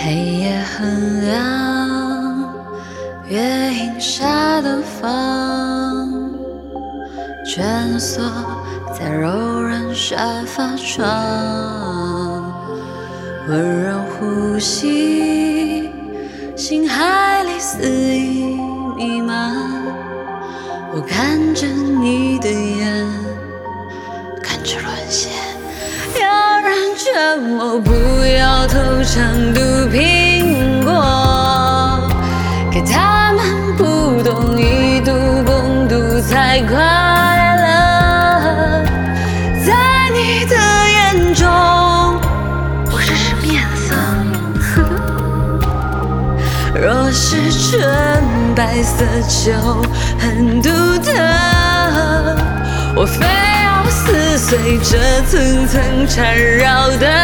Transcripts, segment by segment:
黑夜很亮，月影下的房，蜷缩在柔软沙发床，温柔呼吸，心海里肆意弥漫。我看着你的眼，看着沦陷。有人劝我不偷尝毒苹果，可他们不懂以毒攻毒才快乐。在你的眼中，我是什么颜色？若是纯白色就很独特，我非要撕碎这层层缠绕的。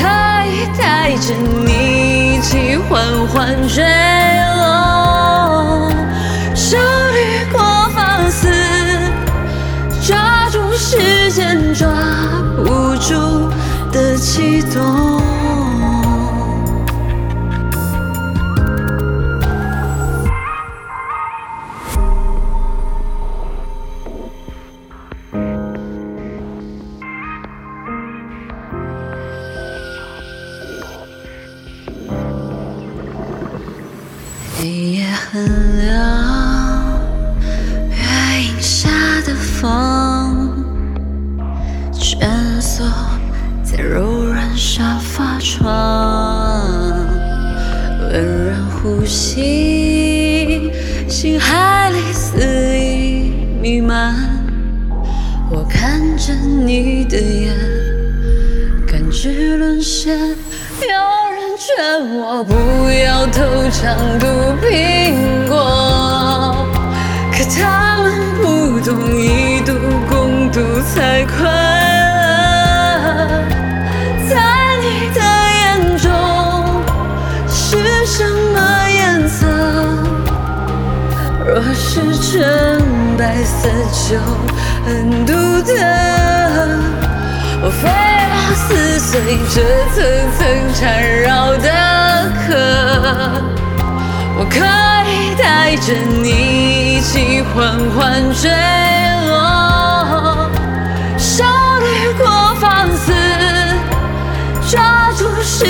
可以带着你一起缓缓坠落，手掠过放肆，抓住时间抓不住的悸动。黑夜很凉，月影下的风，蜷缩在柔软沙发床，温润呼吸，心海里肆意弥漫。我看着你的眼，感觉沦陷。劝我不要偷尝毒苹果，可他们不懂以毒攻毒才快乐。在你的眼中是什么颜色？若是纯白色就很独特。我非要撕碎这层层缠绕的壳，我可以带着你一起缓缓坠落，少女过放肆，抓住时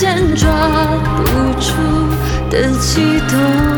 间抓不住的悸动。